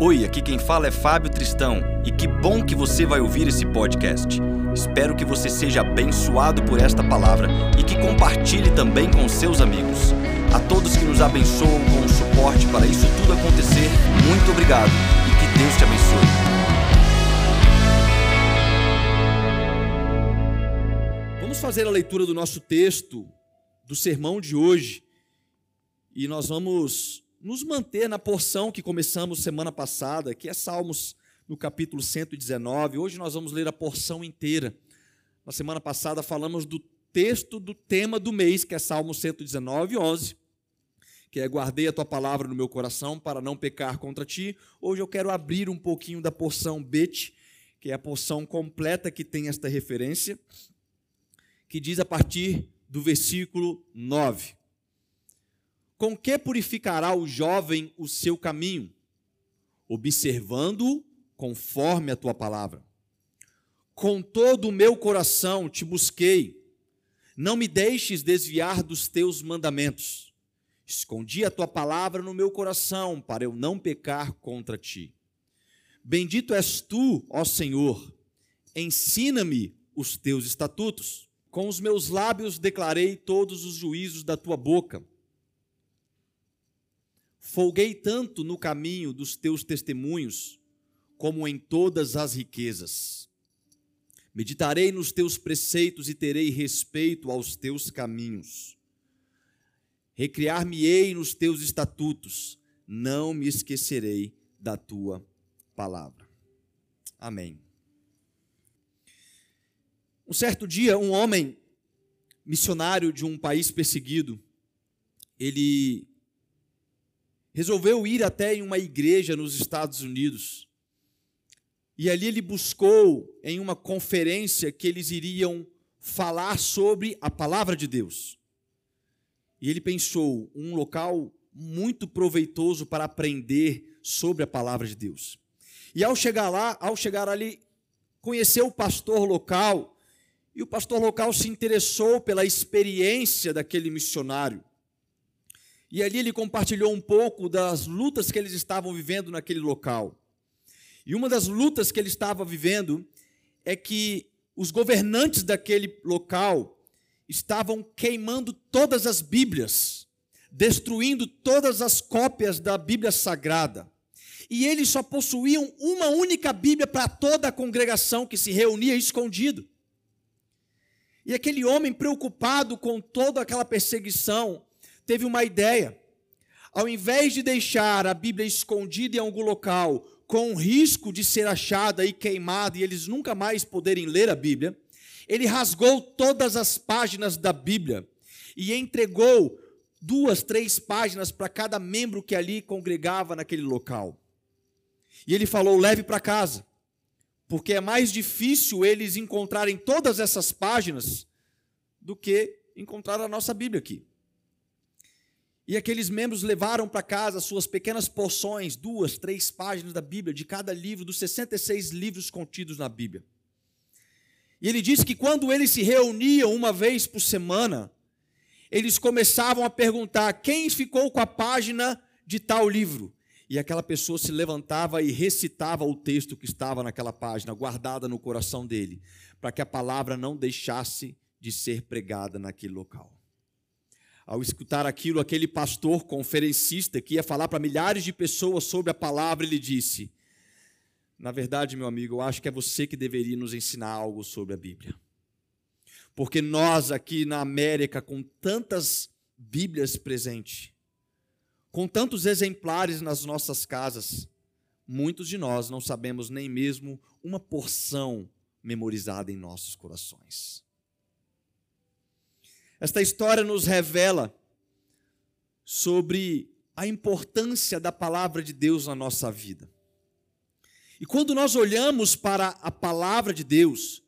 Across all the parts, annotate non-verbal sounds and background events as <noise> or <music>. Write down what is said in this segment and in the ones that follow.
Oi, aqui quem fala é Fábio Tristão e que bom que você vai ouvir esse podcast. Espero que você seja abençoado por esta palavra e que compartilhe também com seus amigos. A todos que nos abençoam com o suporte para isso tudo acontecer, muito obrigado e que Deus te abençoe. Vamos fazer a leitura do nosso texto, do sermão de hoje, e nós vamos nos manter na porção que começamos semana passada, que é Salmos no capítulo 119. Hoje nós vamos ler a porção inteira. Na semana passada falamos do texto do tema do mês, que é Salmo 119, 11, que é guardei a tua palavra no meu coração para não pecar contra ti. Hoje eu quero abrir um pouquinho da porção Bet, que é a porção completa que tem esta referência, que diz a partir do versículo 9. Com que purificará o jovem o seu caminho? Observando conforme a tua palavra. Com todo o meu coração te busquei, não me deixes desviar dos teus mandamentos. Escondi a tua palavra no meu coração, para eu não pecar contra ti. Bendito és tu, ó Senhor, ensina-me os teus estatutos. Com os meus lábios declarei todos os juízos da tua boca. Folguei tanto no caminho dos teus testemunhos, como em todas as riquezas. Meditarei nos teus preceitos e terei respeito aos teus caminhos. Recriar-me-ei nos teus estatutos, não me esquecerei da tua palavra. Amém. Um certo dia, um homem missionário de um país perseguido, ele resolveu ir até em uma igreja nos Estados Unidos. E ali ele buscou em uma conferência que eles iriam falar sobre a palavra de Deus. E ele pensou um local muito proveitoso para aprender sobre a palavra de Deus. E ao chegar lá, ao chegar ali, conheceu o pastor local, e o pastor local se interessou pela experiência daquele missionário. E ali ele compartilhou um pouco das lutas que eles estavam vivendo naquele local. E uma das lutas que ele estava vivendo é que os governantes daquele local estavam queimando todas as Bíblias, destruindo todas as cópias da Bíblia Sagrada. E eles só possuíam uma única Bíblia para toda a congregação que se reunia escondido. E aquele homem preocupado com toda aquela perseguição, teve uma ideia. Ao invés de deixar a Bíblia escondida em algum local, com o risco de ser achada e queimada e eles nunca mais poderem ler a Bíblia, ele rasgou todas as páginas da Bíblia e entregou duas, três páginas para cada membro que ali congregava naquele local. E ele falou: leve para casa, porque é mais difícil eles encontrarem todas essas páginas do que encontrar a nossa Bíblia aqui. E aqueles membros levaram para casa suas pequenas porções, duas, três páginas da Bíblia, de cada livro, dos 66 livros contidos na Bíblia. E ele disse que quando eles se reuniam uma vez por semana, eles começavam a perguntar quem ficou com a página de tal livro. E aquela pessoa se levantava e recitava o texto que estava naquela página, guardada no coração dele, para que a palavra não deixasse de ser pregada naquele local ao escutar aquilo, aquele pastor conferencista que ia falar para milhares de pessoas sobre a palavra, ele disse: Na verdade, meu amigo, eu acho que é você que deveria nos ensinar algo sobre a Bíblia. Porque nós aqui na América, com tantas Bíblias presentes, com tantos exemplares nas nossas casas, muitos de nós não sabemos nem mesmo uma porção memorizada em nossos corações. Esta história nos revela sobre a importância da palavra de Deus na nossa vida. E quando nós olhamos para a palavra de Deus,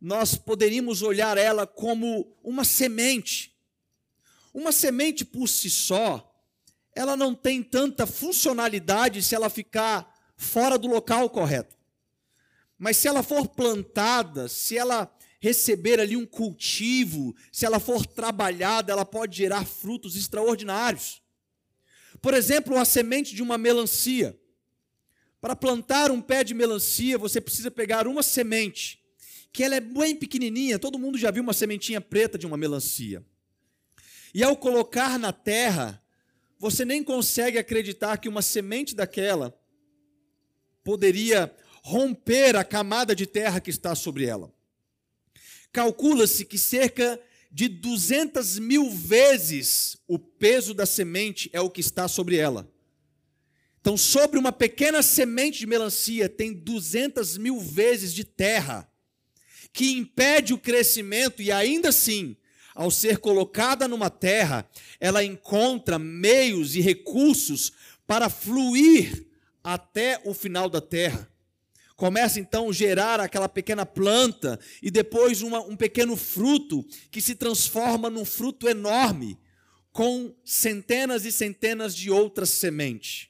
nós poderíamos olhar ela como uma semente. Uma semente por si só, ela não tem tanta funcionalidade se ela ficar fora do local correto. Mas se ela for plantada, se ela receber ali um cultivo, se ela for trabalhada, ela pode gerar frutos extraordinários. Por exemplo, a semente de uma melancia. Para plantar um pé de melancia, você precisa pegar uma semente, que ela é bem pequenininha, todo mundo já viu uma sementinha preta de uma melancia. E ao colocar na terra, você nem consegue acreditar que uma semente daquela poderia romper a camada de terra que está sobre ela. Calcula-se que cerca de 200 mil vezes o peso da semente é o que está sobre ela. Então, sobre uma pequena semente de melancia, tem 200 mil vezes de terra, que impede o crescimento, e ainda assim, ao ser colocada numa terra, ela encontra meios e recursos para fluir até o final da terra. Começa então a gerar aquela pequena planta e depois uma, um pequeno fruto que se transforma num fruto enorme, com centenas e centenas de outras sementes.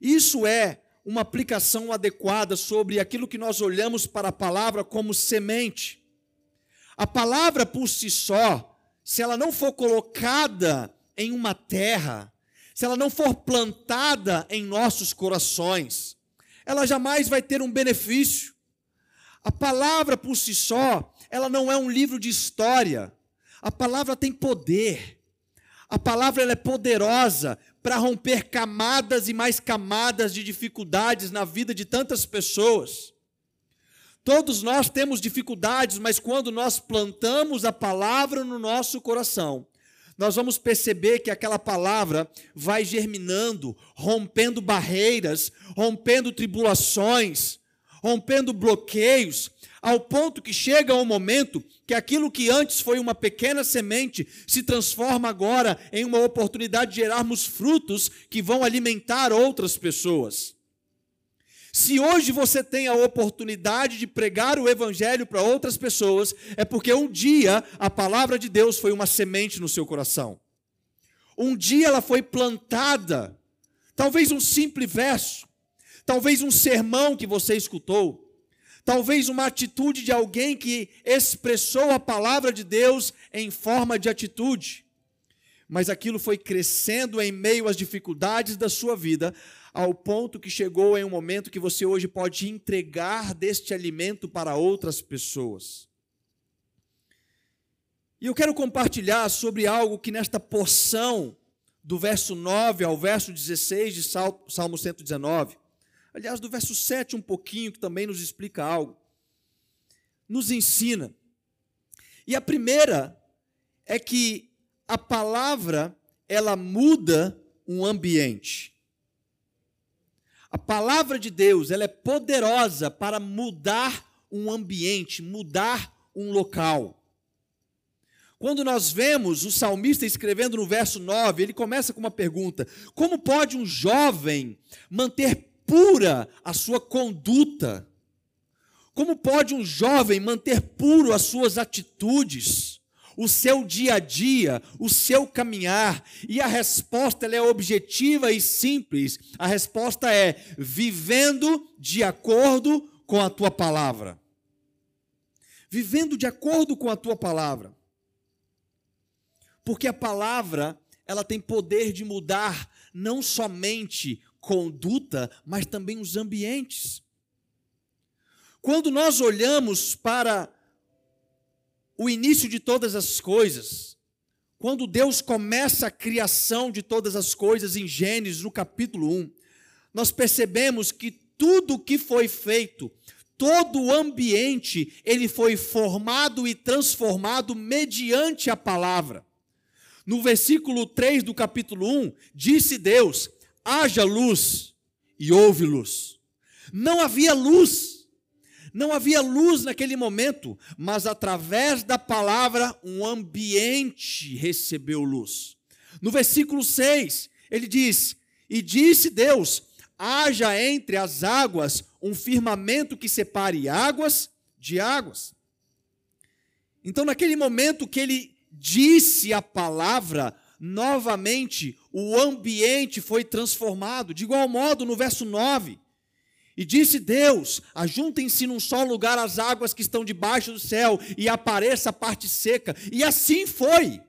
Isso é uma aplicação adequada sobre aquilo que nós olhamos para a palavra como semente. A palavra por si só, se ela não for colocada em uma terra, se ela não for plantada em nossos corações, ela jamais vai ter um benefício. A palavra por si só, ela não é um livro de história. A palavra tem poder. A palavra é poderosa para romper camadas e mais camadas de dificuldades na vida de tantas pessoas. Todos nós temos dificuldades, mas quando nós plantamos a palavra no nosso coração, nós vamos perceber que aquela palavra vai germinando, rompendo barreiras, rompendo tribulações, rompendo bloqueios, ao ponto que chega um momento que aquilo que antes foi uma pequena semente se transforma agora em uma oportunidade de gerarmos frutos que vão alimentar outras pessoas. Se hoje você tem a oportunidade de pregar o evangelho para outras pessoas, é porque um dia a palavra de Deus foi uma semente no seu coração. Um dia ela foi plantada. Talvez um simples verso, talvez um sermão que você escutou, talvez uma atitude de alguém que expressou a palavra de Deus em forma de atitude. Mas aquilo foi crescendo em meio às dificuldades da sua vida, ao ponto que chegou em um momento que você hoje pode entregar deste alimento para outras pessoas. E eu quero compartilhar sobre algo que nesta porção do verso 9 ao verso 16 de Salmo 119, aliás, do verso 7 um pouquinho, que também nos explica algo, nos ensina. E a primeira é que a palavra, ela muda um ambiente. A palavra de Deus, ela é poderosa para mudar um ambiente, mudar um local. Quando nós vemos o salmista escrevendo no verso 9, ele começa com uma pergunta: Como pode um jovem manter pura a sua conduta? Como pode um jovem manter puro as suas atitudes? O seu dia a dia, o seu caminhar. E a resposta é objetiva e simples. A resposta é vivendo de acordo com a tua palavra. Vivendo de acordo com a tua palavra. Porque a palavra, ela tem poder de mudar não somente conduta, mas também os ambientes. Quando nós olhamos para o início de todas as coisas, quando Deus começa a criação de todas as coisas em Gênesis, no capítulo 1, nós percebemos que tudo que foi feito, todo o ambiente, ele foi formado e transformado mediante a palavra. No versículo 3 do capítulo 1, disse Deus: haja luz, e houve luz. Não havia luz, não havia luz naquele momento, mas através da palavra um ambiente recebeu luz. No versículo 6, ele diz: E disse Deus: haja entre as águas um firmamento que separe águas de águas. Então, naquele momento que ele disse a palavra, novamente o ambiente foi transformado. De igual modo, no verso 9, e disse Deus: ajuntem-se num só lugar as águas que estão debaixo do céu, e apareça a parte seca. E assim foi.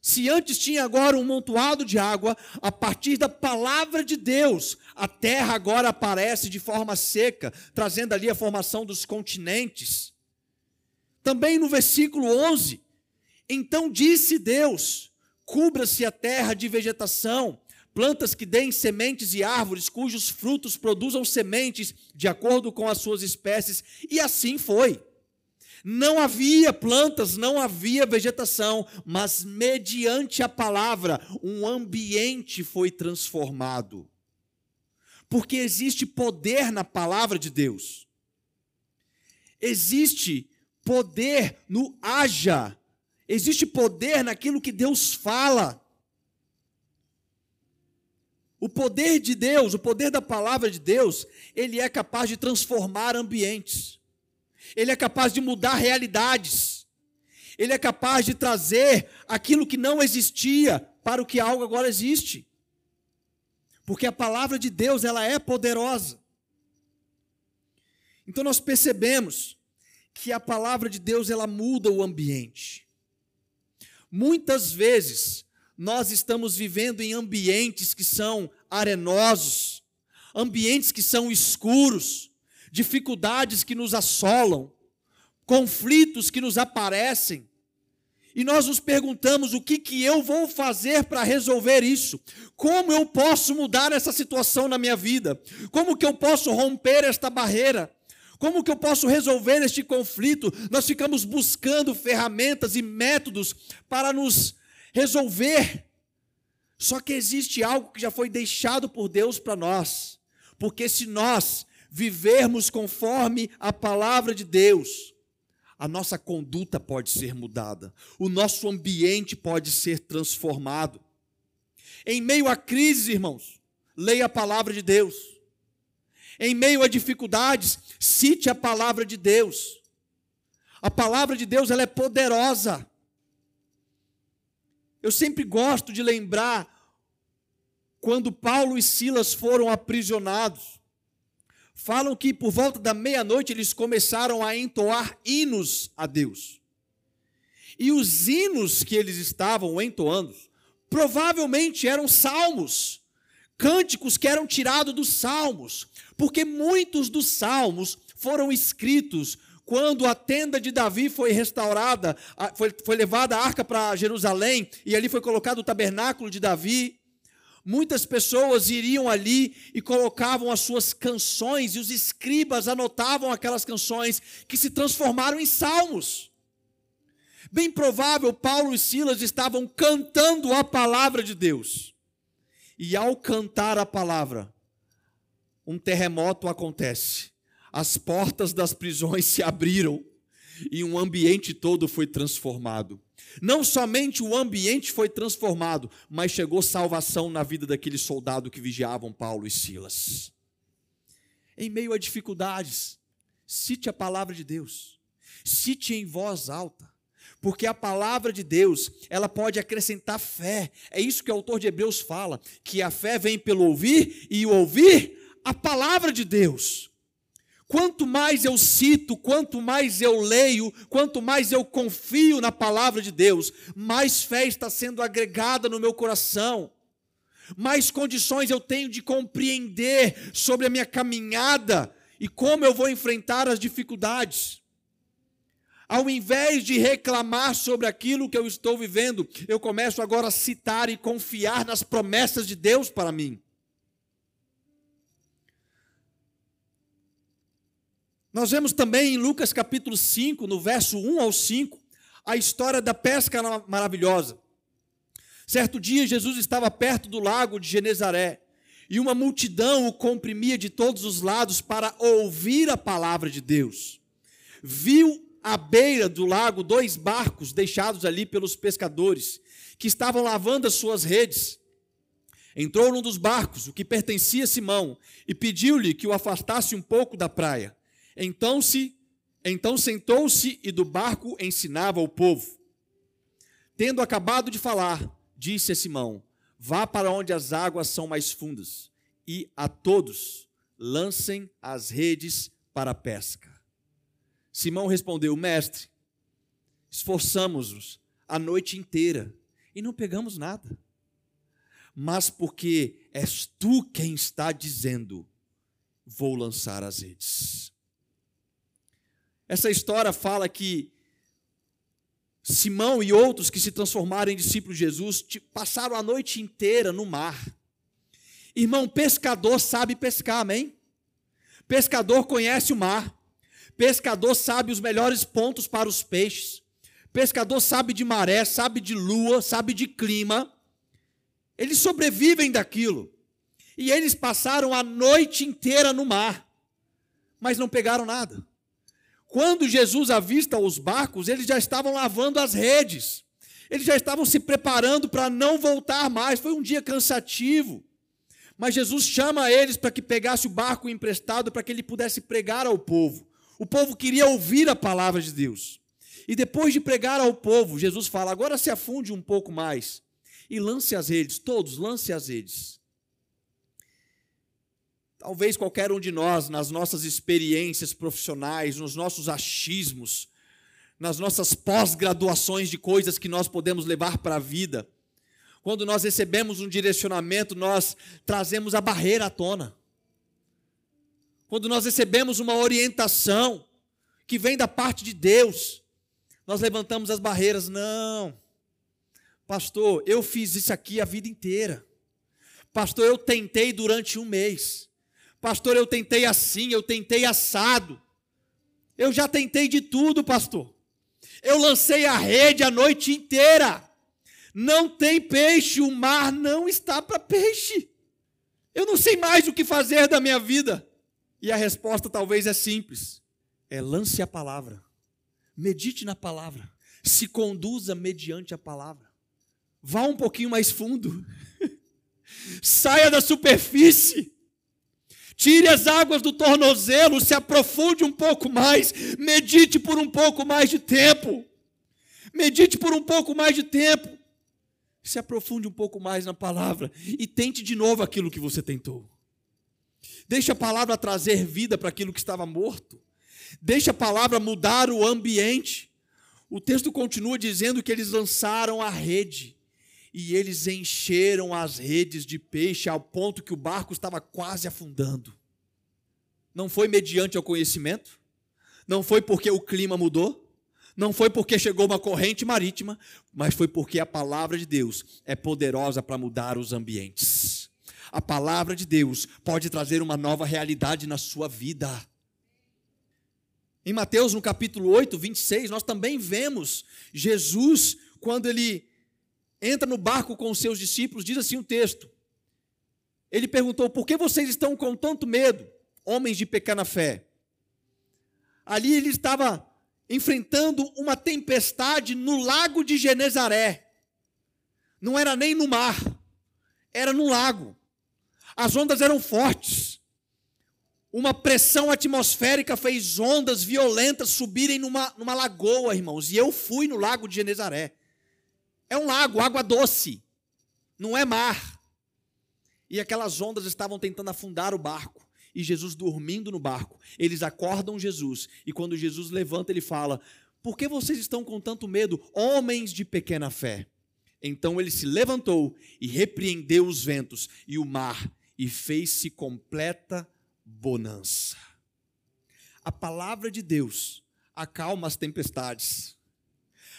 Se antes tinha agora um montoado de água, a partir da palavra de Deus, a terra agora aparece de forma seca, trazendo ali a formação dos continentes. Também no versículo 11: Então disse Deus: Cubra-se a terra de vegetação, plantas que deem sementes e árvores cujos frutos produzam sementes de acordo com as suas espécies, e assim foi. Não havia plantas, não havia vegetação, mas mediante a palavra, um ambiente foi transformado. Porque existe poder na palavra de Deus. Existe poder no haja. Existe poder naquilo que Deus fala. O poder de Deus, o poder da palavra de Deus, ele é capaz de transformar ambientes. Ele é capaz de mudar realidades. Ele é capaz de trazer aquilo que não existia para o que algo agora existe. Porque a palavra de Deus, ela é poderosa. Então nós percebemos que a palavra de Deus, ela muda o ambiente. Muitas vezes nós estamos vivendo em ambientes que são arenosos, ambientes que são escuros, dificuldades que nos assolam, conflitos que nos aparecem. E nós nos perguntamos o que, que eu vou fazer para resolver isso? Como eu posso mudar essa situação na minha vida? Como que eu posso romper esta barreira? Como que eu posso resolver este conflito? Nós ficamos buscando ferramentas e métodos para nos resolver. Só que existe algo que já foi deixado por Deus para nós. Porque se nós vivermos conforme a palavra de Deus, a nossa conduta pode ser mudada, o nosso ambiente pode ser transformado. Em meio à crise, irmãos, leia a palavra de Deus. Em meio a dificuldades, cite a palavra de Deus. A palavra de Deus ela é poderosa. Eu sempre gosto de lembrar quando Paulo e Silas foram aprisionados falam que por volta da meia-noite eles começaram a entoar hinos a Deus. E os hinos que eles estavam entoando provavelmente eram salmos, cânticos que eram tirados dos salmos, porque muitos dos salmos foram escritos quando a tenda de Davi foi restaurada, foi, foi levada a arca para Jerusalém, e ali foi colocado o tabernáculo de Davi, Muitas pessoas iriam ali e colocavam as suas canções, e os escribas anotavam aquelas canções que se transformaram em salmos. Bem provável, Paulo e Silas estavam cantando a palavra de Deus. E ao cantar a palavra, um terremoto acontece. As portas das prisões se abriram e um ambiente todo foi transformado. Não somente o ambiente foi transformado, mas chegou salvação na vida daqueles soldados que vigiavam Paulo e Silas. Em meio a dificuldades, cite a palavra de Deus, cite em voz alta, porque a palavra de Deus, ela pode acrescentar fé. É isso que o autor de Hebreus fala, que a fé vem pelo ouvir e ouvir a palavra de Deus. Quanto mais eu cito, quanto mais eu leio, quanto mais eu confio na palavra de Deus, mais fé está sendo agregada no meu coração, mais condições eu tenho de compreender sobre a minha caminhada e como eu vou enfrentar as dificuldades. Ao invés de reclamar sobre aquilo que eu estou vivendo, eu começo agora a citar e confiar nas promessas de Deus para mim. Nós vemos também em Lucas capítulo 5, no verso 1 ao 5, a história da pesca maravilhosa. Certo dia, Jesus estava perto do lago de Genezaré e uma multidão o comprimia de todos os lados para ouvir a palavra de Deus. Viu à beira do lago dois barcos deixados ali pelos pescadores, que estavam lavando as suas redes. Entrou num dos barcos, o que pertencia a Simão, e pediu-lhe que o afastasse um pouco da praia. Então se então sentou-se e do barco ensinava o povo. Tendo acabado de falar, disse a Simão: Vá para onde as águas são mais fundas, e a todos lancem as redes para a pesca. Simão respondeu: Mestre, esforçamos-nos a noite inteira e não pegamos nada. Mas porque és tu quem está dizendo, vou lançar as redes. Essa história fala que Simão e outros que se transformaram em discípulos de Jesus passaram a noite inteira no mar. Irmão, pescador sabe pescar, amém? Pescador conhece o mar. Pescador sabe os melhores pontos para os peixes. Pescador sabe de maré, sabe de lua, sabe de clima. Eles sobrevivem daquilo. E eles passaram a noite inteira no mar, mas não pegaram nada. Quando Jesus avista os barcos, eles já estavam lavando as redes. Eles já estavam se preparando para não voltar mais. Foi um dia cansativo. Mas Jesus chama eles para que pegasse o barco emprestado para que ele pudesse pregar ao povo. O povo queria ouvir a palavra de Deus. E depois de pregar ao povo, Jesus fala: agora se afunde um pouco mais e lance as redes, todos lance as redes. Talvez qualquer um de nós, nas nossas experiências profissionais, nos nossos achismos, nas nossas pós-graduações de coisas que nós podemos levar para a vida, quando nós recebemos um direcionamento, nós trazemos a barreira à tona. Quando nós recebemos uma orientação que vem da parte de Deus, nós levantamos as barreiras. Não, pastor, eu fiz isso aqui a vida inteira. Pastor, eu tentei durante um mês. Pastor, eu tentei assim, eu tentei assado. Eu já tentei de tudo, pastor. Eu lancei a rede a noite inteira. Não tem peixe, o mar não está para peixe. Eu não sei mais o que fazer da minha vida. E a resposta talvez é simples: é lance a palavra, medite na palavra, se conduza mediante a palavra. Vá um pouquinho mais fundo, <laughs> saia da superfície. Tire as águas do tornozelo, se aprofunde um pouco mais, medite por um pouco mais de tempo. Medite por um pouco mais de tempo. Se aprofunde um pouco mais na palavra e tente de novo aquilo que você tentou. Deixe a palavra trazer vida para aquilo que estava morto. Deixe a palavra mudar o ambiente. O texto continua dizendo que eles lançaram a rede e eles encheram as redes de peixe ao ponto que o barco estava quase afundando. Não foi mediante ao conhecimento, não foi porque o clima mudou, não foi porque chegou uma corrente marítima, mas foi porque a palavra de Deus é poderosa para mudar os ambientes. A palavra de Deus pode trazer uma nova realidade na sua vida. Em Mateus, no capítulo 8, 26, nós também vemos Jesus, quando ele entra no barco com os seus discípulos, diz assim o um texto. Ele perguntou: Por que vocês estão com tanto medo, homens de pequena fé? Ali ele estava enfrentando uma tempestade no lago de Genezaré. Não era nem no mar, era no lago. As ondas eram fortes. Uma pressão atmosférica fez ondas violentas subirem numa, numa lagoa, irmãos. E eu fui no lago de Genezaré. É um lago, água doce, não é mar. E aquelas ondas estavam tentando afundar o barco. E Jesus dormindo no barco. Eles acordam Jesus. E quando Jesus levanta, ele fala: Por que vocês estão com tanto medo, homens de pequena fé? Então ele se levantou e repreendeu os ventos e o mar, e fez-se completa bonança. A palavra de Deus acalma as tempestades.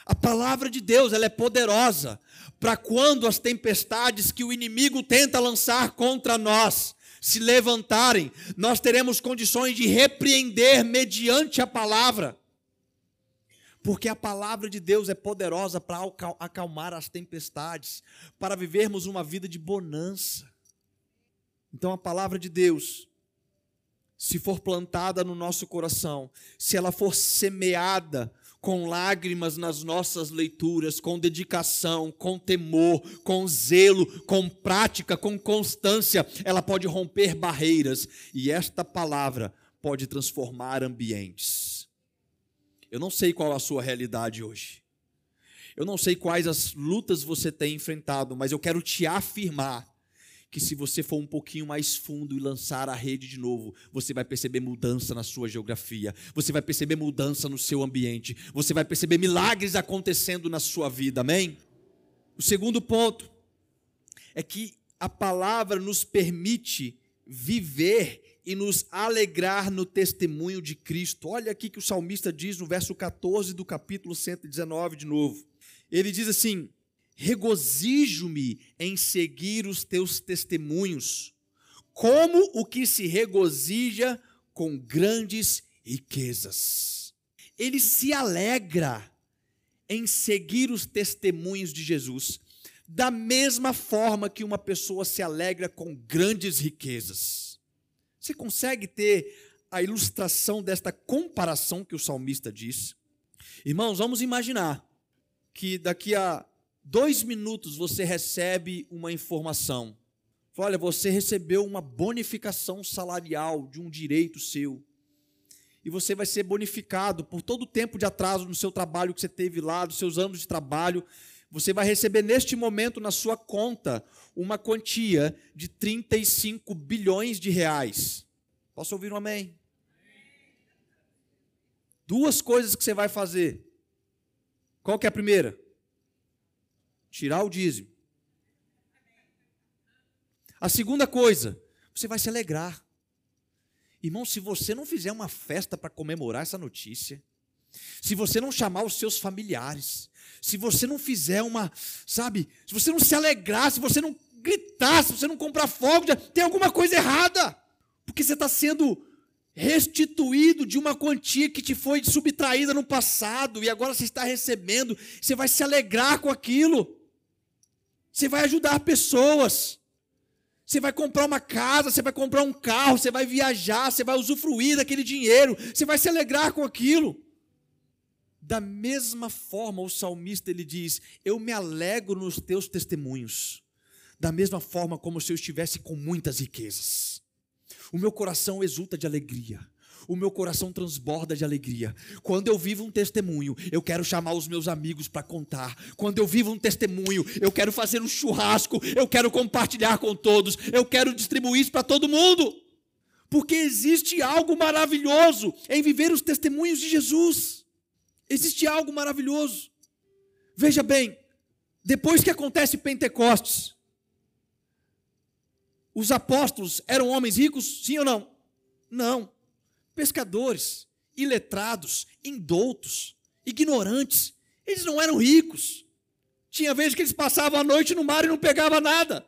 A palavra de Deus ela é poderosa para quando as tempestades que o inimigo tenta lançar contra nós se levantarem, nós teremos condições de repreender mediante a palavra. Porque a palavra de Deus é poderosa para acalmar as tempestades, para vivermos uma vida de bonança. Então a palavra de Deus, se for plantada no nosso coração, se ela for semeada com lágrimas nas nossas leituras, com dedicação, com temor, com zelo, com prática, com constância, ela pode romper barreiras e esta palavra pode transformar ambientes. Eu não sei qual a sua realidade hoje. Eu não sei quais as lutas você tem enfrentado, mas eu quero te afirmar que se você for um pouquinho mais fundo e lançar a rede de novo, você vai perceber mudança na sua geografia, você vai perceber mudança no seu ambiente, você vai perceber milagres acontecendo na sua vida, amém? O segundo ponto é que a palavra nos permite viver e nos alegrar no testemunho de Cristo. Olha aqui que o salmista diz no verso 14 do capítulo 119 de novo. Ele diz assim: Regozijo-me em seguir os teus testemunhos, como o que se regozija com grandes riquezas. Ele se alegra em seguir os testemunhos de Jesus, da mesma forma que uma pessoa se alegra com grandes riquezas. Você consegue ter a ilustração desta comparação que o salmista diz? Irmãos, vamos imaginar que daqui a dois minutos você recebe uma informação. Olha, você recebeu uma bonificação salarial de um direito seu e você vai ser bonificado por todo o tempo de atraso no seu trabalho que você teve lá, dos seus anos de trabalho. Você vai receber neste momento na sua conta uma quantia de 35 bilhões de reais. Posso ouvir um amém? Duas coisas que você vai fazer. Qual que é a primeira? Tirar o dízimo. A segunda coisa, você vai se alegrar. Irmão, se você não fizer uma festa para comemorar essa notícia, se você não chamar os seus familiares, se você não fizer uma, sabe, se você não se alegrar, se você não gritar, se você não comprar fogo, tem alguma coisa errada, porque você está sendo restituído de uma quantia que te foi subtraída no passado e agora você está recebendo, você vai se alegrar com aquilo, você vai ajudar pessoas. Você vai comprar uma casa, você vai comprar um carro, você vai viajar, você vai usufruir daquele dinheiro, você vai se alegrar com aquilo. Da mesma forma, o salmista ele diz: Eu me alegro nos teus testemunhos. Da mesma forma como se eu estivesse com muitas riquezas. O meu coração exulta de alegria o meu coração transborda de alegria. Quando eu vivo um testemunho, eu quero chamar os meus amigos para contar. Quando eu vivo um testemunho, eu quero fazer um churrasco, eu quero compartilhar com todos, eu quero distribuir isso para todo mundo. Porque existe algo maravilhoso em viver os testemunhos de Jesus. Existe algo maravilhoso. Veja bem, depois que acontece Pentecostes, os apóstolos eram homens ricos, sim ou não? Não pescadores, iletrados, indoutos, ignorantes. Eles não eram ricos. Tinha vezes que eles passavam a noite no mar e não pegavam nada.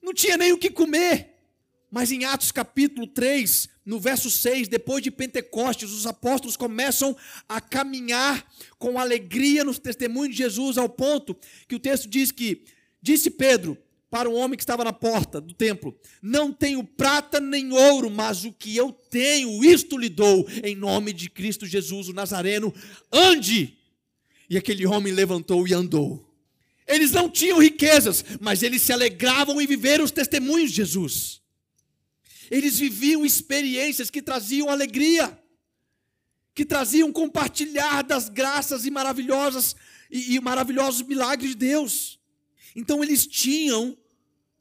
Não tinha nem o que comer. Mas em Atos capítulo 3, no verso 6, depois de Pentecostes, os apóstolos começam a caminhar com alegria nos testemunhos de Jesus, ao ponto que o texto diz que, disse Pedro, para um homem que estava na porta do templo: Não tenho prata nem ouro, mas o que eu tenho, isto lhe dou, em nome de Cristo Jesus, o Nazareno, ande. E aquele homem levantou e andou. Eles não tinham riquezas, mas eles se alegravam em viver os testemunhos de Jesus. Eles viviam experiências que traziam alegria, que traziam compartilhar das graças e maravilhosas e, e maravilhosos milagres de Deus. Então eles tinham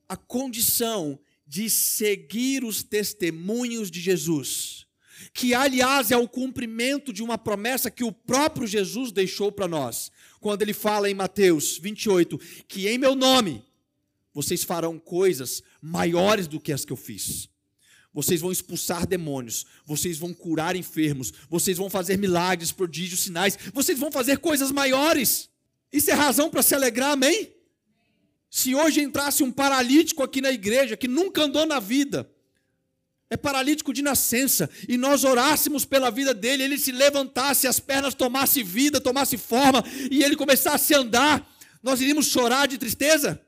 a condição de seguir os testemunhos de Jesus, que aliás é o cumprimento de uma promessa que o próprio Jesus deixou para nós, quando ele fala em Mateus 28 que em meu nome vocês farão coisas maiores do que as que eu fiz. Vocês vão expulsar demônios, vocês vão curar enfermos, vocês vão fazer milagres, prodígios, sinais, vocês vão fazer coisas maiores. Isso é razão para se alegrar, amém? Se hoje entrasse um paralítico aqui na igreja que nunca andou na vida, é paralítico de nascença, e nós orássemos pela vida dele, ele se levantasse, as pernas tomassem vida, tomasse forma, e ele começasse a andar, nós iríamos chorar de tristeza?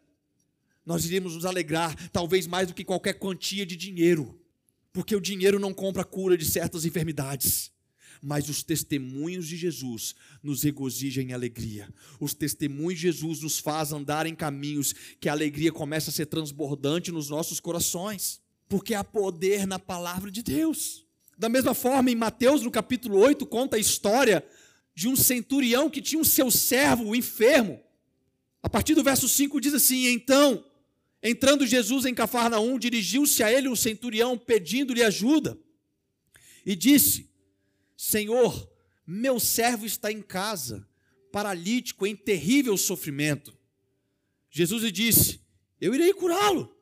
Nós iríamos nos alegrar, talvez mais do que qualquer quantia de dinheiro, porque o dinheiro não compra a cura de certas enfermidades mas os testemunhos de Jesus nos regozijam em alegria. Os testemunhos de Jesus nos faz andar em caminhos que a alegria começa a ser transbordante nos nossos corações, porque há poder na palavra de Deus. Da mesma forma, em Mateus, no capítulo 8, conta a história de um centurião que tinha um seu servo enfermo. A partir do verso 5 diz assim: Então, entrando Jesus em Cafarnaum, dirigiu-se a ele o centurião pedindo-lhe ajuda e disse: Senhor, meu servo está em casa, paralítico, em terrível sofrimento. Jesus lhe disse: Eu irei curá-lo.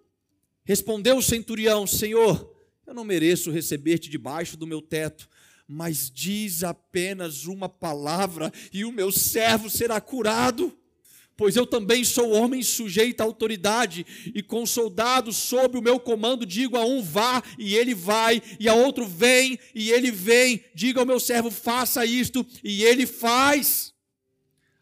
Respondeu o centurião: Senhor, eu não mereço receber-te debaixo do meu teto, mas diz apenas uma palavra e o meu servo será curado. Pois eu também sou homem sujeito à autoridade, e com soldados sob o meu comando, digo a um vá, e ele vai, e a outro vem, e ele vem. Diga ao meu servo, faça isto, e ele faz.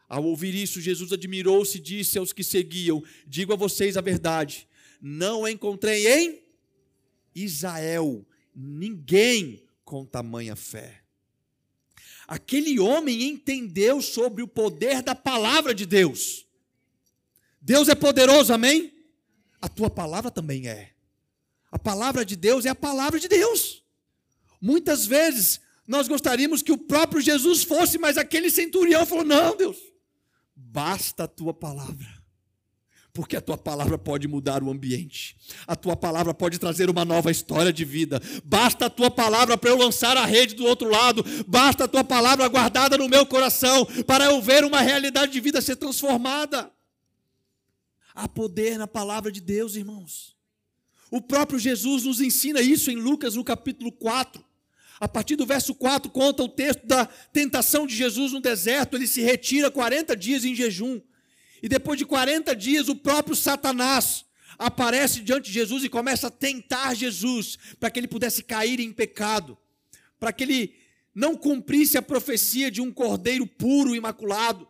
Ao ouvir isso, Jesus admirou-se e disse aos que seguiam: Digo a vocês a verdade, não encontrei em Israel ninguém com tamanha fé. Aquele homem entendeu sobre o poder da palavra de Deus. Deus é poderoso, amém? A tua palavra também é. A palavra de Deus é a palavra de Deus. Muitas vezes nós gostaríamos que o próprio Jesus fosse, mas aquele centurião falou: Não, Deus, basta a tua palavra porque a tua palavra pode mudar o ambiente, a tua palavra pode trazer uma nova história de vida. Basta a tua palavra para eu lançar a rede do outro lado, basta a tua palavra guardada no meu coração para eu ver uma realidade de vida ser transformada. Há poder na palavra de Deus, irmãos. O próprio Jesus nos ensina isso em Lucas, no capítulo 4. A partir do verso 4, conta o texto da tentação de Jesus no deserto. Ele se retira 40 dias em jejum. E depois de 40 dias, o próprio Satanás aparece diante de Jesus e começa a tentar Jesus para que ele pudesse cair em pecado, para que ele não cumprisse a profecia de um cordeiro puro, imaculado.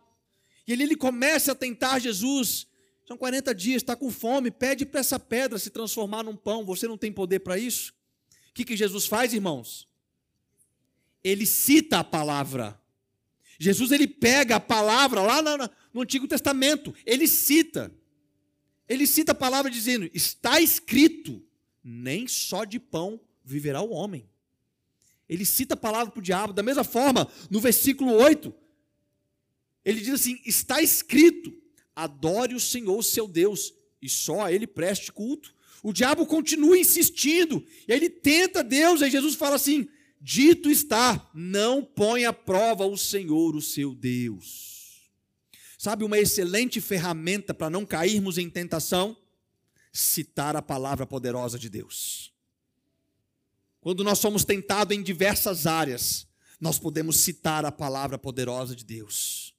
E ele, ele começa a tentar Jesus. São 40 dias, está com fome, pede para essa pedra se transformar num pão. Você não tem poder para isso? O que, que Jesus faz, irmãos? Ele cita a palavra. Jesus ele pega a palavra lá na, no Antigo Testamento. Ele cita. Ele cita a palavra dizendo: está escrito, nem só de pão viverá o homem. Ele cita a palavra para o diabo. Da mesma forma, no versículo 8, ele diz assim: está escrito, adore o Senhor seu Deus, e só a ele preste culto. O diabo continua insistindo, e ele tenta Deus, aí Jesus fala assim: dito está, não põe à prova o Senhor, o seu Deus. Sabe uma excelente ferramenta para não cairmos em tentação? Citar a palavra poderosa de Deus. Quando nós somos tentados em diversas áreas, nós podemos citar a palavra poderosa de Deus.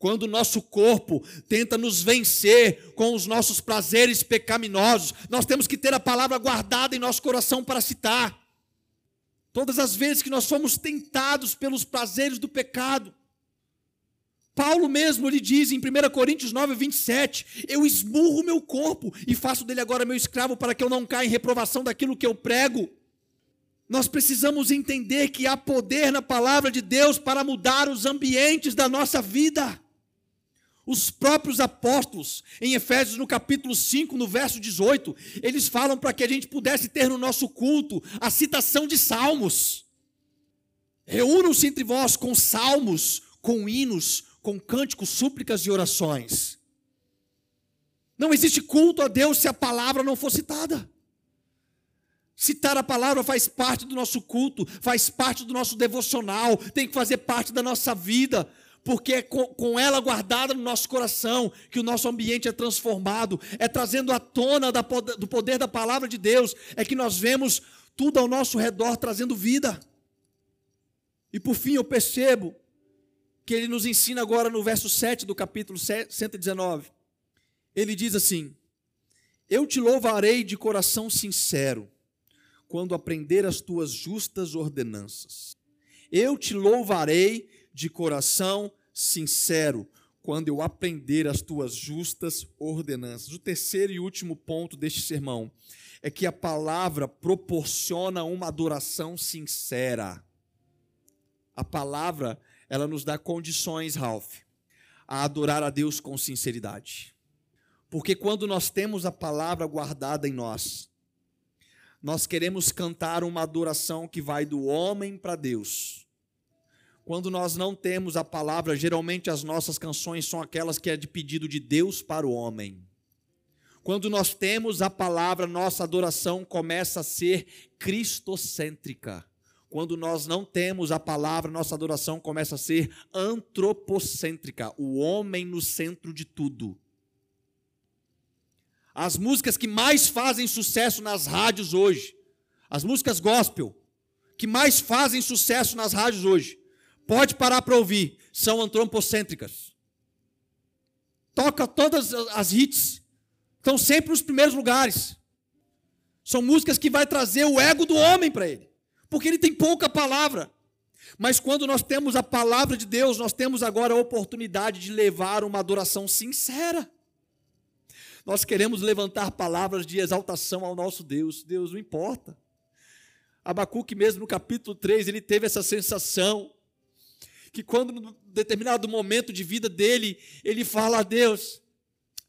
Quando o nosso corpo tenta nos vencer com os nossos prazeres pecaminosos, nós temos que ter a palavra guardada em nosso coração para citar. Todas as vezes que nós somos tentados pelos prazeres do pecado, Paulo mesmo lhe diz em 1 Coríntios 9, 27, eu esmurro meu corpo e faço dele agora meu escravo para que eu não caia em reprovação daquilo que eu prego. Nós precisamos entender que há poder na palavra de Deus para mudar os ambientes da nossa vida. Os próprios apóstolos, em Efésios no capítulo 5, no verso 18, eles falam para que a gente pudesse ter no nosso culto a citação de salmos. Reúnam-se entre vós com salmos, com hinos, com cânticos, súplicas e orações. Não existe culto a Deus se a palavra não for citada. Citar a palavra faz parte do nosso culto, faz parte do nosso devocional, tem que fazer parte da nossa vida, porque é com ela guardada no nosso coração que o nosso ambiente é transformado, é trazendo à tona do poder da palavra de Deus, é que nós vemos tudo ao nosso redor trazendo vida. E por fim eu percebo que ele nos ensina agora no verso 7 do capítulo 119. Ele diz assim: Eu te louvarei de coração sincero, quando aprender as tuas justas ordenanças. Eu te louvarei de coração sincero, quando eu aprender as tuas justas ordenanças. O terceiro e último ponto deste sermão é que a palavra proporciona uma adoração sincera. A palavra ela nos dá condições, Ralph, a adorar a Deus com sinceridade. Porque quando nós temos a palavra guardada em nós, nós queremos cantar uma adoração que vai do homem para Deus. Quando nós não temos a palavra, geralmente as nossas canções são aquelas que é de pedido de Deus para o homem. Quando nós temos a palavra, nossa adoração começa a ser cristocêntrica. Quando nós não temos a palavra, nossa adoração começa a ser antropocêntrica, o homem no centro de tudo. as músicas que mais fazem sucesso nas rádios hoje, as músicas gospel, que mais fazem sucesso nas rádios hoje, pode parar para ouvir, são antropocêntricas. Toca todas as hits, estão sempre nos primeiros lugares. São músicas que vai trazer o ego do homem para ele, porque ele tem pouca palavra. Mas quando nós temos a palavra de Deus, nós temos agora a oportunidade de levar uma adoração sincera. Nós queremos levantar palavras de exaltação ao nosso Deus. Deus não importa. Abacuque mesmo no capítulo 3, ele teve essa sensação que quando em determinado momento de vida dele, ele fala a Deus,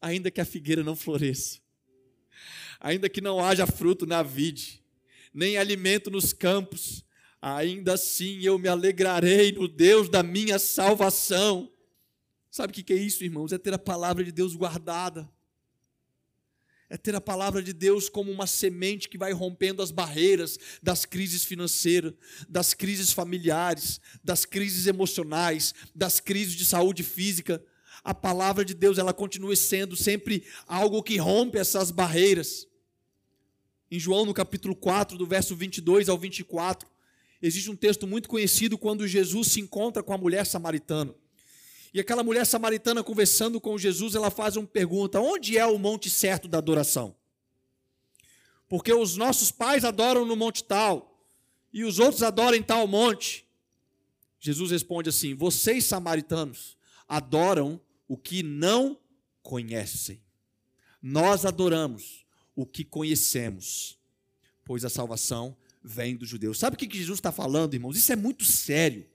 ainda que a figueira não floresça, ainda que não haja fruto na vide, nem alimento nos campos, ainda assim eu me alegrarei no Deus da minha salvação. Sabe o que é isso, irmãos? É ter a palavra de Deus guardada. É ter a palavra de Deus como uma semente que vai rompendo as barreiras das crises financeiras, das crises familiares, das crises emocionais, das crises de saúde física. A palavra de Deus, ela continua sendo sempre algo que rompe essas barreiras. Em João, no capítulo 4, do verso 22 ao 24, existe um texto muito conhecido quando Jesus se encontra com a mulher samaritana. E aquela mulher samaritana conversando com Jesus, ela faz uma pergunta: onde é o monte certo da adoração? Porque os nossos pais adoram no monte tal, e os outros adoram em tal monte. Jesus responde assim: vocês samaritanos adoram o que não conhecem. Nós adoramos o que conhecemos, pois a salvação vem dos judeus. Sabe o que Jesus está falando, irmãos? Isso é muito sério.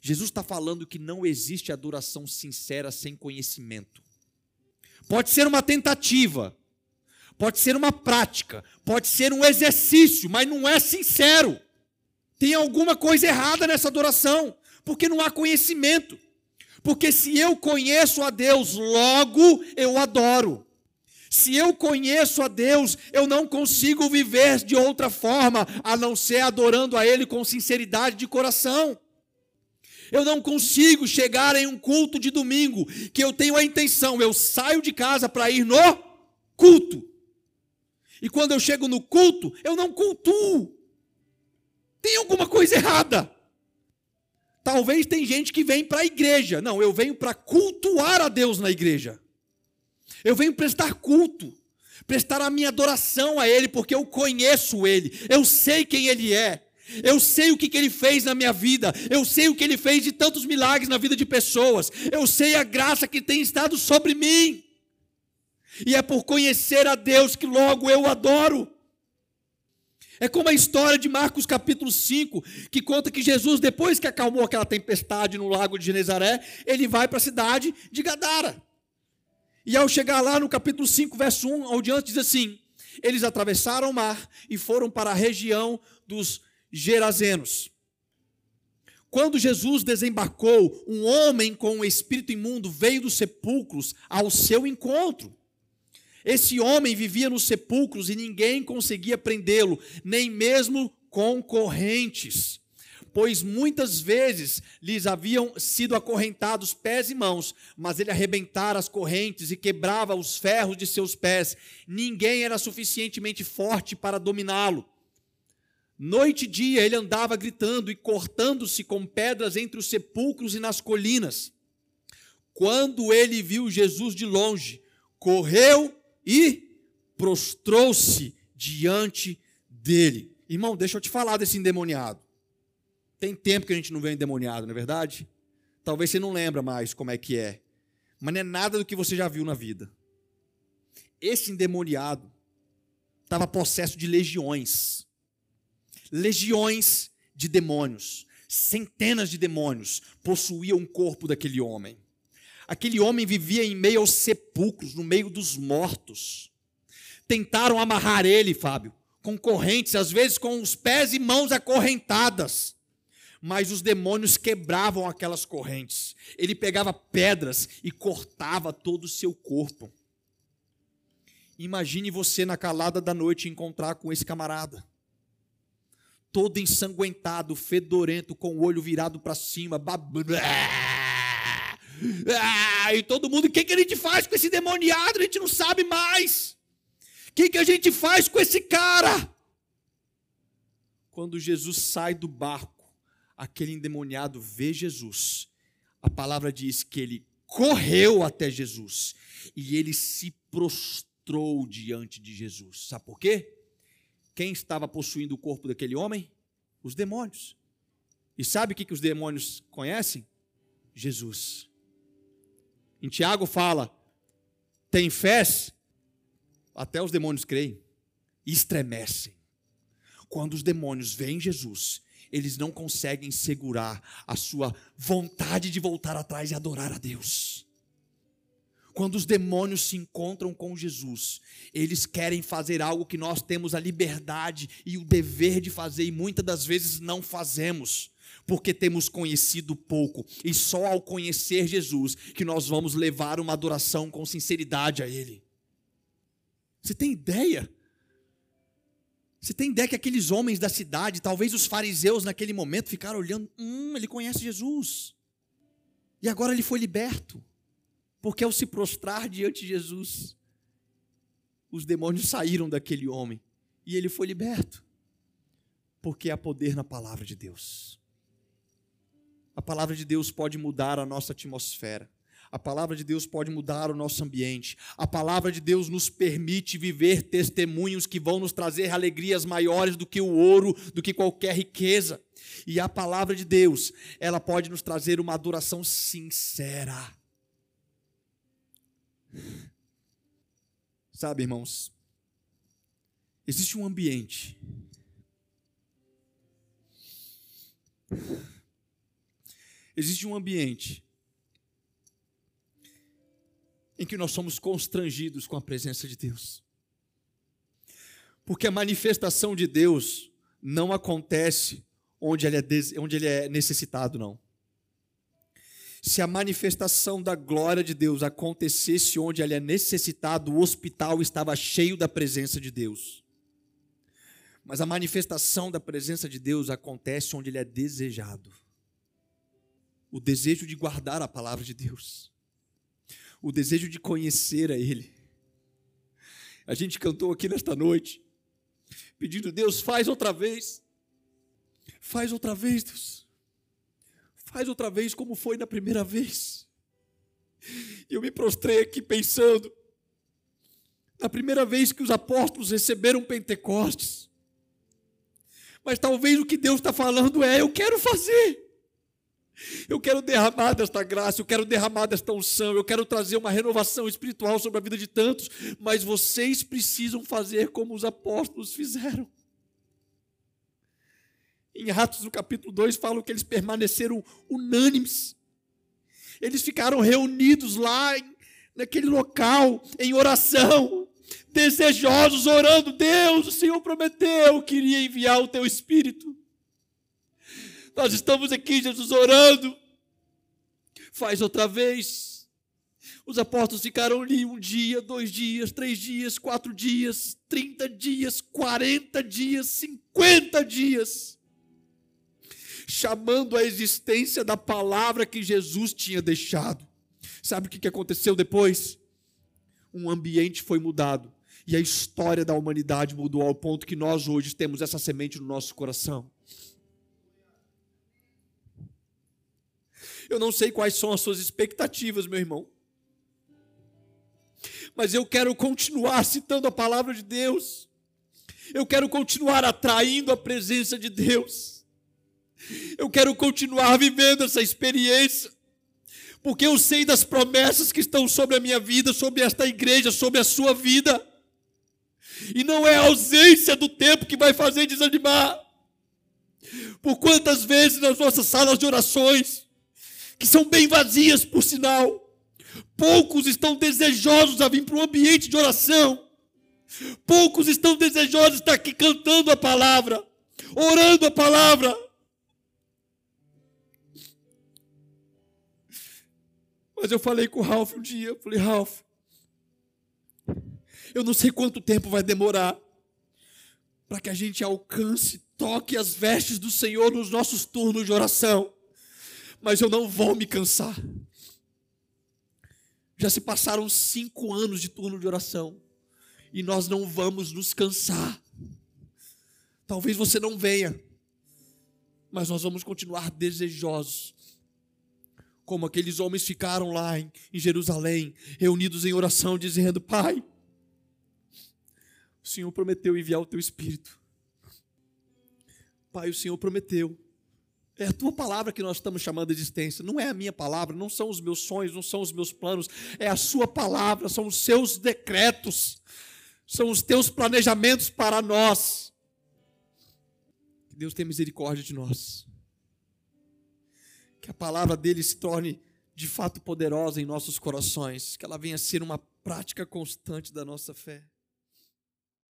Jesus está falando que não existe adoração sincera sem conhecimento. Pode ser uma tentativa, pode ser uma prática, pode ser um exercício, mas não é sincero. Tem alguma coisa errada nessa adoração, porque não há conhecimento. Porque se eu conheço a Deus, logo eu adoro. Se eu conheço a Deus, eu não consigo viver de outra forma a não ser adorando a Ele com sinceridade de coração. Eu não consigo chegar em um culto de domingo que eu tenho a intenção, eu saio de casa para ir no culto. E quando eu chego no culto, eu não cultuo. Tem alguma coisa errada. Talvez tem gente que vem para a igreja. Não, eu venho para cultuar a Deus na igreja. Eu venho prestar culto, prestar a minha adoração a Ele, porque eu conheço Ele, eu sei quem Ele é. Eu sei o que, que ele fez na minha vida, eu sei o que ele fez de tantos milagres na vida de pessoas, eu sei a graça que tem estado sobre mim, e é por conhecer a Deus que logo eu adoro. É como a história de Marcos capítulo 5, que conta que Jesus, depois que acalmou aquela tempestade no lago de Genezaré, ele vai para a cidade de Gadara. E ao chegar lá no capítulo 5, verso 1 ao diante, diz assim: Eles atravessaram o mar e foram para a região dos Gerazenos. Quando Jesus desembarcou, um homem com um espírito imundo veio dos sepulcros ao seu encontro. Esse homem vivia nos sepulcros e ninguém conseguia prendê-lo, nem mesmo concorrentes, pois muitas vezes lhes haviam sido acorrentados pés e mãos, mas ele arrebentara as correntes e quebrava os ferros de seus pés. Ninguém era suficientemente forte para dominá-lo. Noite e dia ele andava gritando e cortando-se com pedras entre os sepulcros e nas colinas. Quando ele viu Jesus de longe, correu e prostrou-se diante dele. Irmão, deixa eu te falar desse endemoniado. Tem tempo que a gente não vê endemoniado, não é verdade? Talvez você não lembra mais como é que é. Mas não é nada do que você já viu na vida. Esse endemoniado estava possesso de legiões legiões de demônios, centenas de demônios possuíam o corpo daquele homem. Aquele homem vivia em meio aos sepulcros, no meio dos mortos. Tentaram amarrar ele, Fábio, com correntes, às vezes com os pés e mãos acorrentadas. Mas os demônios quebravam aquelas correntes. Ele pegava pedras e cortava todo o seu corpo. Imagine você na calada da noite encontrar com esse camarada todo ensanguentado, fedorento, com o olho virado para cima, Ah, e todo mundo, o que, que a gente faz com esse demoniado? A gente não sabe mais. O que, que a gente faz com esse cara? Quando Jesus sai do barco, aquele endemoniado vê Jesus. A palavra diz que ele correu até Jesus e ele se prostrou diante de Jesus. Sabe por quê? Quem estava possuindo o corpo daquele homem? Os demônios. E sabe o que, os demônios conhecem? Jesus. Em Tiago fala: tem fé, até os demônios creem e estremecem. Quando os demônios veem Jesus, eles não conseguem segurar a sua vontade de voltar atrás e adorar a Deus. Quando os demônios se encontram com Jesus, eles querem fazer algo que nós temos a liberdade e o dever de fazer e muitas das vezes não fazemos, porque temos conhecido pouco. E só ao conhecer Jesus que nós vamos levar uma adoração com sinceridade a Ele. Você tem ideia? Você tem ideia que aqueles homens da cidade, talvez os fariseus naquele momento, ficaram olhando: hum, ele conhece Jesus. E agora ele foi liberto. Porque ao se prostrar diante de Jesus, os demônios saíram daquele homem e ele foi liberto. Porque há poder na palavra de Deus. A palavra de Deus pode mudar a nossa atmosfera. A palavra de Deus pode mudar o nosso ambiente. A palavra de Deus nos permite viver testemunhos que vão nos trazer alegrias maiores do que o ouro, do que qualquer riqueza. E a palavra de Deus, ela pode nos trazer uma adoração sincera. Sabe, irmãos, existe um ambiente existe um ambiente em que nós somos constrangidos com a presença de Deus. Porque a manifestação de Deus não acontece onde ele é, onde ele é necessitado, não. Se a manifestação da glória de Deus acontecesse onde ele é necessitado, o hospital estava cheio da presença de Deus. Mas a manifestação da presença de Deus acontece onde ele é desejado. O desejo de guardar a palavra de Deus. O desejo de conhecer a Ele. A gente cantou aqui nesta noite, pedindo, Deus, faz outra vez. Faz outra vez, Deus. Faz outra vez como foi na primeira vez. E eu me prostrei aqui pensando, na primeira vez que os apóstolos receberam Pentecostes. Mas talvez o que Deus está falando é: eu quero fazer. Eu quero derramar desta graça, eu quero derramar desta unção, eu quero trazer uma renovação espiritual sobre a vida de tantos, mas vocês precisam fazer como os apóstolos fizeram. Em Atos, no capítulo 2, falam que eles permaneceram unânimes. Eles ficaram reunidos lá, naquele local, em oração, desejosos, orando. Deus, o Senhor prometeu que iria enviar o teu Espírito. Nós estamos aqui, Jesus, orando. Faz outra vez. Os apóstolos ficaram ali um dia, dois dias, três dias, quatro dias, trinta dias, quarenta dias, cinquenta dias chamando a existência da palavra que Jesus tinha deixado. Sabe o que aconteceu depois? Um ambiente foi mudado e a história da humanidade mudou ao ponto que nós hoje temos essa semente no nosso coração. Eu não sei quais são as suas expectativas, meu irmão. Mas eu quero continuar citando a palavra de Deus. Eu quero continuar atraindo a presença de Deus. Eu quero continuar vivendo essa experiência, porque eu sei das promessas que estão sobre a minha vida, sobre esta igreja, sobre a sua vida. E não é a ausência do tempo que vai fazer desanimar. Por quantas vezes nas nossas salas de orações, que são bem vazias por sinal, poucos estão desejosos a vir para um ambiente de oração. Poucos estão desejosos de estar aqui cantando a palavra, orando a palavra. Mas eu falei com o Ralph um dia, eu falei, Ralph, eu não sei quanto tempo vai demorar para que a gente alcance, toque as vestes do Senhor nos nossos turnos de oração, mas eu não vou me cansar. Já se passaram cinco anos de turno de oração e nós não vamos nos cansar. Talvez você não venha, mas nós vamos continuar desejosos. Como aqueles homens ficaram lá em, em Jerusalém, reunidos em oração, dizendo: Pai, o Senhor prometeu enviar o teu Espírito. Pai, o Senhor prometeu. É a tua palavra que nós estamos chamando de existência, não é a minha palavra, não são os meus sonhos, não são os meus planos, é a sua palavra, são os seus decretos, são os teus planejamentos para nós. Que Deus tenha misericórdia de nós. Que a palavra dele se torne de fato poderosa em nossos corações, que ela venha a ser uma prática constante da nossa fé.